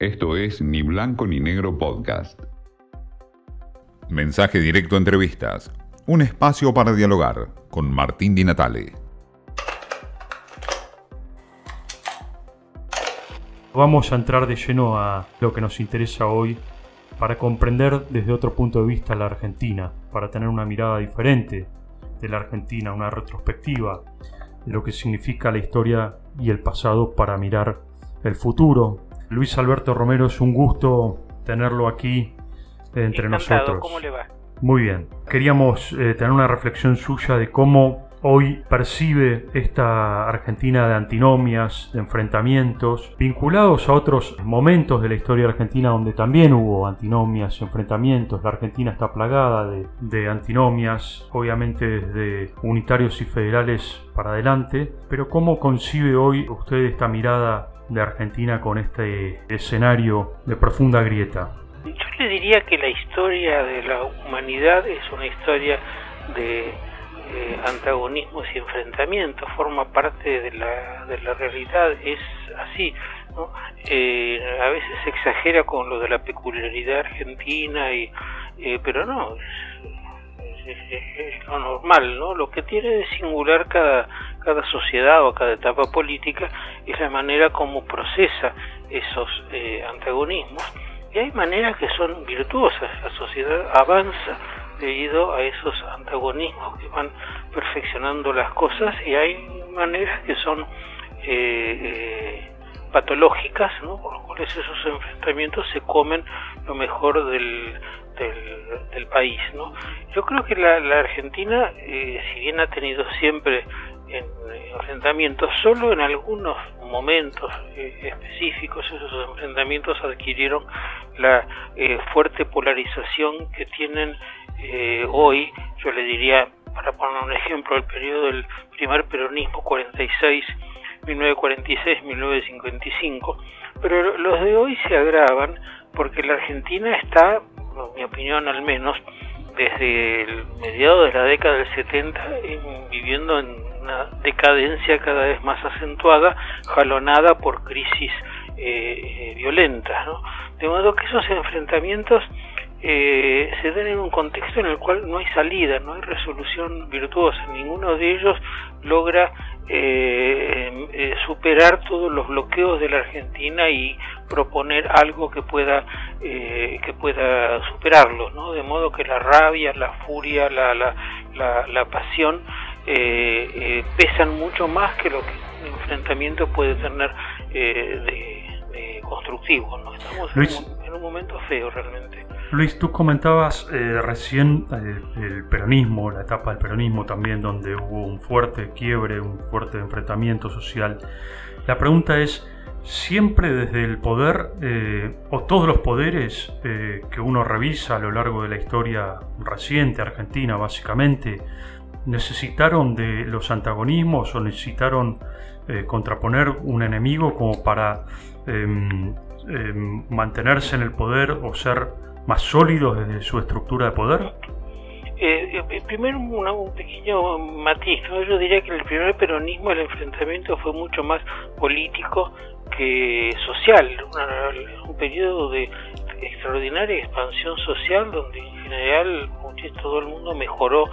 Esto es Ni Blanco ni Negro Podcast. Mensaje directo a entrevistas. Un espacio para dialogar con Martín Di Natale. Vamos a entrar de lleno a lo que nos interesa hoy para comprender desde otro punto de vista la Argentina, para tener una mirada diferente de la Argentina, una retrospectiva de lo que significa la historia y el pasado para mirar el futuro, Luis Alberto Romero, es un gusto tenerlo aquí entre nosotros. ¿Cómo le va? Muy bien. Queríamos eh, tener una reflexión suya de cómo hoy percibe esta Argentina de antinomias, de enfrentamientos, vinculados a otros momentos de la historia argentina donde también hubo antinomias y enfrentamientos. La Argentina está plagada de, de antinomias, obviamente desde unitarios y federales para adelante, pero ¿cómo concibe hoy usted esta mirada de Argentina con este escenario de profunda grieta? Yo le diría que la historia de la humanidad es una historia de eh, antagonismos y enfrentamientos, forma parte de la, de la realidad, es así. ¿no? Eh, a veces se exagera con lo de la peculiaridad argentina, y, eh, pero no, es, lo normal, ¿no? Lo que tiene de singular cada, cada sociedad o cada etapa política es la manera como procesa esos eh, antagonismos. Y hay maneras que son virtuosas, la sociedad avanza debido a esos antagonismos que van perfeccionando las cosas y hay maneras que son eh, eh, patológicas, ¿no? por lo cuales esos enfrentamientos se comen lo mejor del, del, país. ¿no? Yo creo que la, Argentina, eh, si bien ha tenido siempre enfrentamientos, solo en algunos momentos eh, específicos esos enfrentamientos adquirieron la eh, fuerte polarización que tienen hoy, yo le diría, para poner un ejemplo, el periodo del primer peronismo 46 1946-1955, pero los de hoy se agravan porque la Argentina está en mi opinión al menos, desde el mediado de la década del 70 viviendo en una decadencia cada vez más acentuada, jalonada por crisis eh, eh, violentas. ¿no? De modo que esos enfrentamientos eh, se dan en un contexto en el cual no hay salida, no hay resolución virtuosa, ninguno de ellos logra eh, eh, superar todos los bloqueos de la Argentina y proponer algo que pueda eh, que pueda superarlos, ¿no? De modo que la rabia, la furia, la, la, la, pasión eh, pesan mucho más que lo que un enfrentamiento puede tener de, constructivo, ¿no? Estamos en un momento feo realmente. Luis, tú comentabas eh, recién eh, el peronismo, la etapa del peronismo también, donde hubo un fuerte quiebre, un fuerte enfrentamiento social. La pregunta es, ¿siempre desde el poder eh, o todos los poderes que uno revisa a lo largo de la historia reciente, argentina básicamente, necesitaron de los antagonismos o necesitaron contraponer un enemigo como para em, mantenerse en el poder o ser más sólidos desde su estructura de poder? Eh, eh primero un pequeño matiz, yo diría que el primer peronismo el enfrentamiento fue mucho más político que social, un periodo de extraordinaria expansión social donde en general todo el mundo mejoró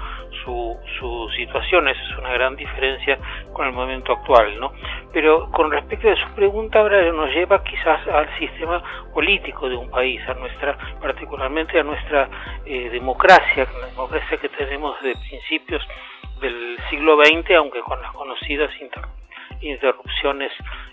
su, su situación, esa es una gran diferencia con el momento actual, ¿no? Pero con respecto a su pregunta ahora nos lleva quizás al sistema político de un país, a nuestra, particularmente a nuestra eh, democracia, la democracia que tenemos de principios del siglo XX, aunque con las conocidas interrupciones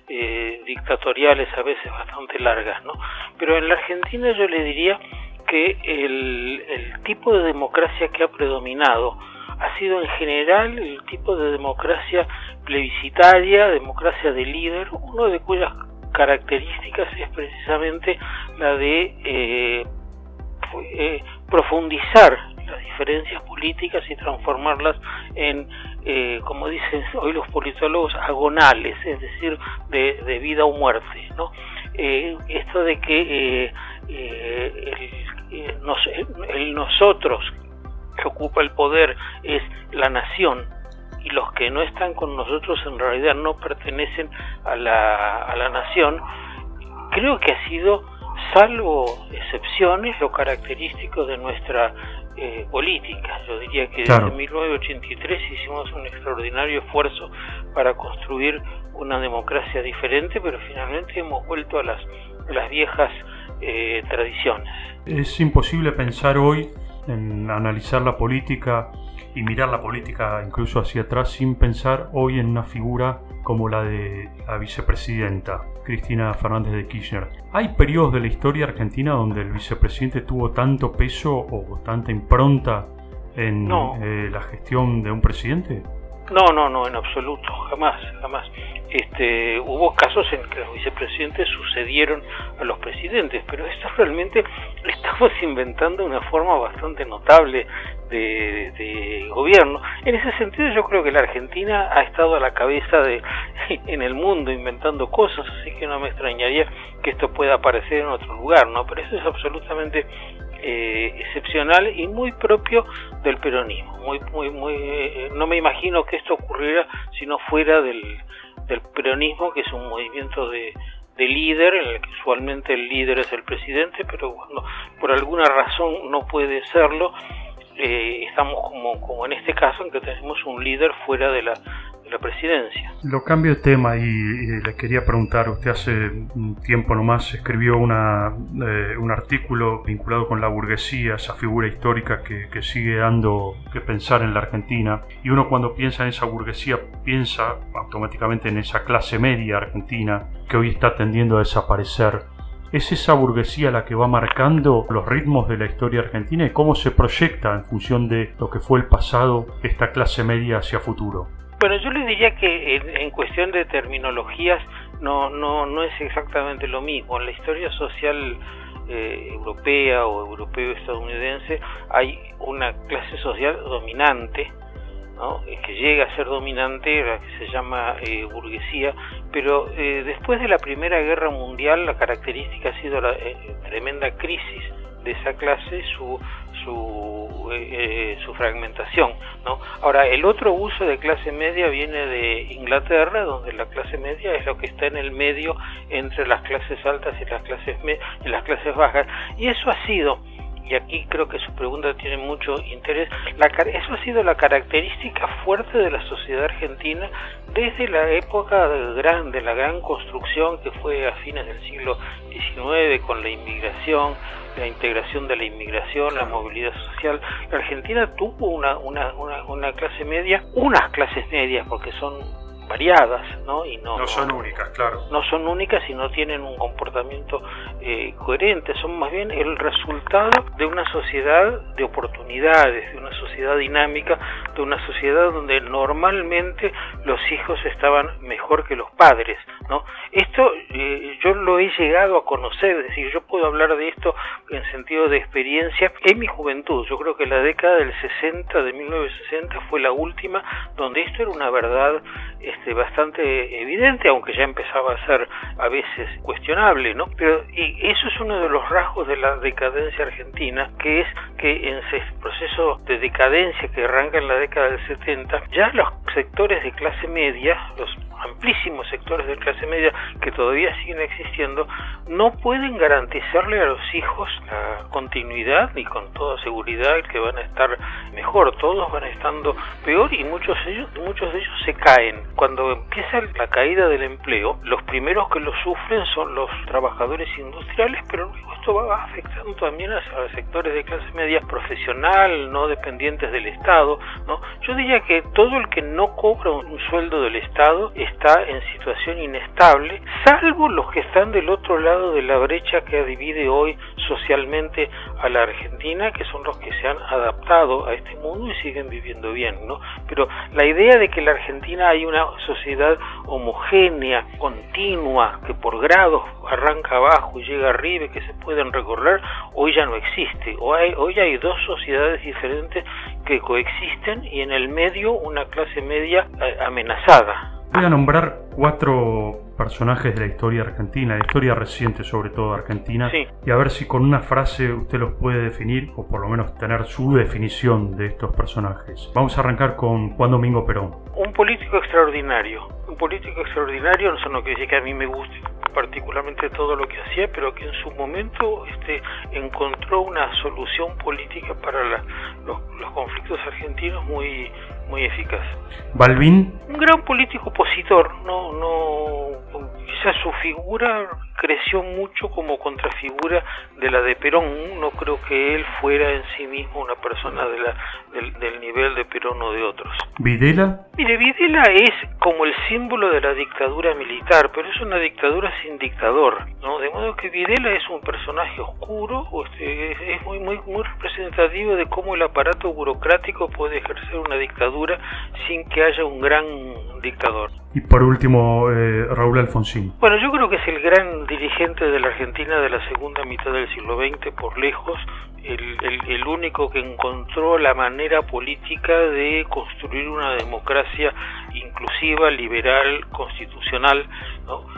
eh, dictatoriales a veces bastante largas, ¿no? Pero en la Argentina yo le diría que el, el tipo de democracia que ha predominado ha sido en general el tipo de democracia plebiscitaria, democracia de líder, uno de cuyas características es precisamente la de eh, eh, profundizar las diferencias políticas y transformarlas en, eh, como dicen hoy los politólogos, agonales, es decir, de, vida o muerte. ¿no? esto de que el, el nosotros que ocupa el poder es la nación y los que no están con nosotros en realidad no pertenecen a la, a la nación, creo que ha sido, salvo excepciones, lo característico de nuestra eh, política. Yo diría que desde 1983 hicimos un extraordinario esfuerzo para construir una democracia diferente, pero finalmente hemos vuelto a las, las viejas eh, tradiciones. Es imposible pensar hoy en analizar la política y mirar la política incluso hacia atrás sin pensar hoy en una figura como la de la vicepresidenta Cristina Fernández de Kirchner. ¿Hay periodos de la historia argentina donde el vicepresidente tuvo tanto peso o tanta impronta en eh, la gestión de un presidente? No, no, no, en absoluto, jamás, jamás. Este, hubo casos en que los vicepresidentes sucedieron a los presidentes, pero esto realmente estamos inventando una forma bastante notable de, de, gobierno. En ese sentido yo creo que la Argentina ha estado a la cabeza de en el mundo inventando cosas, así que no me extrañaría que esto pueda aparecer en otro lugar, ¿no? Pero eso es absolutamente eh, excepcional y muy propio del peronismo. Muy, muy, muy, eh, no me imagino que esto ocurriera si no fuera del, peronismo, que es un movimiento de, de líder, en el que usualmente el líder es el presidente, pero cuando por alguna razón no puede serlo, eh, estamos como en este caso en que tenemos un líder fuera de la, la presidencia. Lo cambio de tema y, le quería preguntar, usted hace un tiempo nomás escribió una, eh, un artículo vinculado con la burguesía, esa figura histórica que, que, sigue dando que pensar en la Argentina, y uno cuando piensa en esa burguesía piensa automáticamente en esa clase media argentina que hoy está tendiendo a desaparecer. ¿Es esa burguesía la que va marcando los ritmos de la historia argentina y cómo se proyecta en función de lo que fue el pasado esta clase media hacia futuro? Bueno, yo les diría que en, cuestión de terminologías no, no, no es exactamente lo mismo. En la historia social eh, europea o europeo-estadounidense hay una clase social dominante, ¿no? que llega a ser dominante, la que se llama eh, burguesía, pero eh, después de la Primera Guerra Mundial la característica ha sido la tremenda crisis de esa clase, su, su, eh, su fragmentación. ¿no? Ahora, el otro uso de clase media viene de Inglaterra, donde la clase media es lo que está en el medio entre las clases altas y las clases, y las clases bajas. Y eso ha sido y aquí creo que su pregunta tiene mucho interés, la, eso ha sido la característica fuerte de la sociedad argentina desde la época de, la gran construcción que fue a fines del siglo XIX con la inmigración, la integración de la inmigración, la movilidad social. La Argentina tuvo una, una, una, una clase media, unas clases medias, porque son variadas, ¿no? Y no, no son únicas, claro. No son únicas y no tienen un comportamiento eh, coherente, son más bien el resultado de una sociedad de oportunidades, de una sociedad dinámica, de una sociedad donde normalmente los hijos estaban mejor que los padres, ¿no? Esto eh, yo lo he llegado a conocer, es decir, yo puedo hablar de esto en sentido de experiencia en mi juventud. Yo creo que la década del 60, de 1960, fue la última donde esto era una verdad este, bastante evidente, aunque ya empezaba a ser a veces cuestionable, ¿no? Pero y eso es uno de los rasgos de la decadencia argentina, que es que en ese proceso de decadencia que arranca en la década del 70, ya los sectores de clase media, los amplísimos sectores de clase media que todavía siguen existiendo, no pueden garantizarle a los hijos la continuidad y con toda seguridad que van a estar mejor, todos van estando peor y muchos de ellos, muchos de ellos se caen. Cuando empieza la caída del empleo, los primeros que lo sufren son los trabajadores industriales, pero luego esto va afectando también a, los sectores de clase media profesional, no dependientes del Estado, ¿no? Yo diría que todo el que no cobra un sueldo del Estado está en situación inestable, salvo los que están del otro lado de la brecha que divide hoy socialmente a la Argentina, que son los que se han adaptado a este mundo y siguen viviendo bien, ¿no? Pero la idea de que la Argentina hay una sociedad homogénea, continua, que por grados arranca abajo y llega arriba y que se pueden recorrer, hoy ya no existe. Hoy hay, hoy hay dos sociedades diferentes que coexisten y en el medio una clase media eh, amenazada. Voy a nombrar cuatro personajes de la historia argentina, la historia reciente sobre todo argentina, y a ver si con una frase usted los puede definir, o por lo menos tener su definición de estos personajes. Vamos a arrancar con Juan Domingo Perón. Un político extraordinario, un político extraordinario, no quiere decir que a mí me guste particularmente todo lo que hacía, pero que en su momento este, encontró una solución política para los, los, conflictos argentinos muy, muy eficaz. Balvin. Un gran político opositor, no, no, quizás su figura creció mucho como contrafigura de la de Perón. No creo que él fuera en sí mismo una persona de la, del, nivel de Perón o de otros. ¿Videla? Mire, Videla es como el símbolo de la dictadura militar, pero es una dictadura sin dictador, ¿no? De modo que Videla es un personaje oscuro, este, es muy, muy, muy representativo de cómo el aparato burocrático puede ejercer una dictadura sin que haya un gran dictador. Y por último, eh, Raúl Alfonsín. Bueno, yo creo que es el gran dirigente de la Argentina de la segunda mitad del siglo XX, por lejos, el, el, único que encontró la manera política de construir una democracia inclusiva, liberal, constitucional,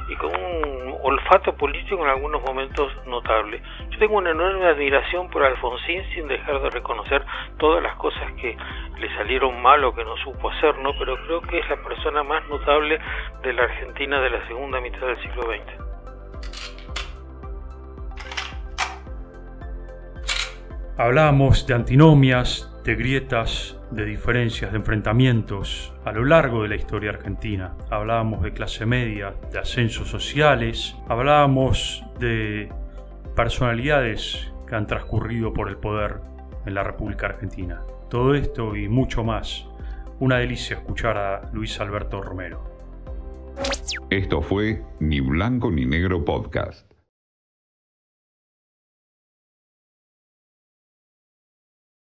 y con un olfato político en algunos momentos notable. Yo tengo una enorme admiración por Alfonsín sin dejar de reconocer todas las cosas que le salieron mal o que no supo hacer, ¿no? pero creo que es la persona más notable de la Argentina de la segunda mitad del siglo XX. Hablábamos de antinomias, de grietas, de diferencias, de enfrentamientos a lo largo de la historia argentina. Hablábamos de clase media, de ascensos sociales, hablábamos de personalidades que han transcurrido por el poder en la República Argentina. Todo esto y mucho más. Una delicia escuchar a Luis Alberto Romero. Esto fue Ni Blanco ni Negro Podcast.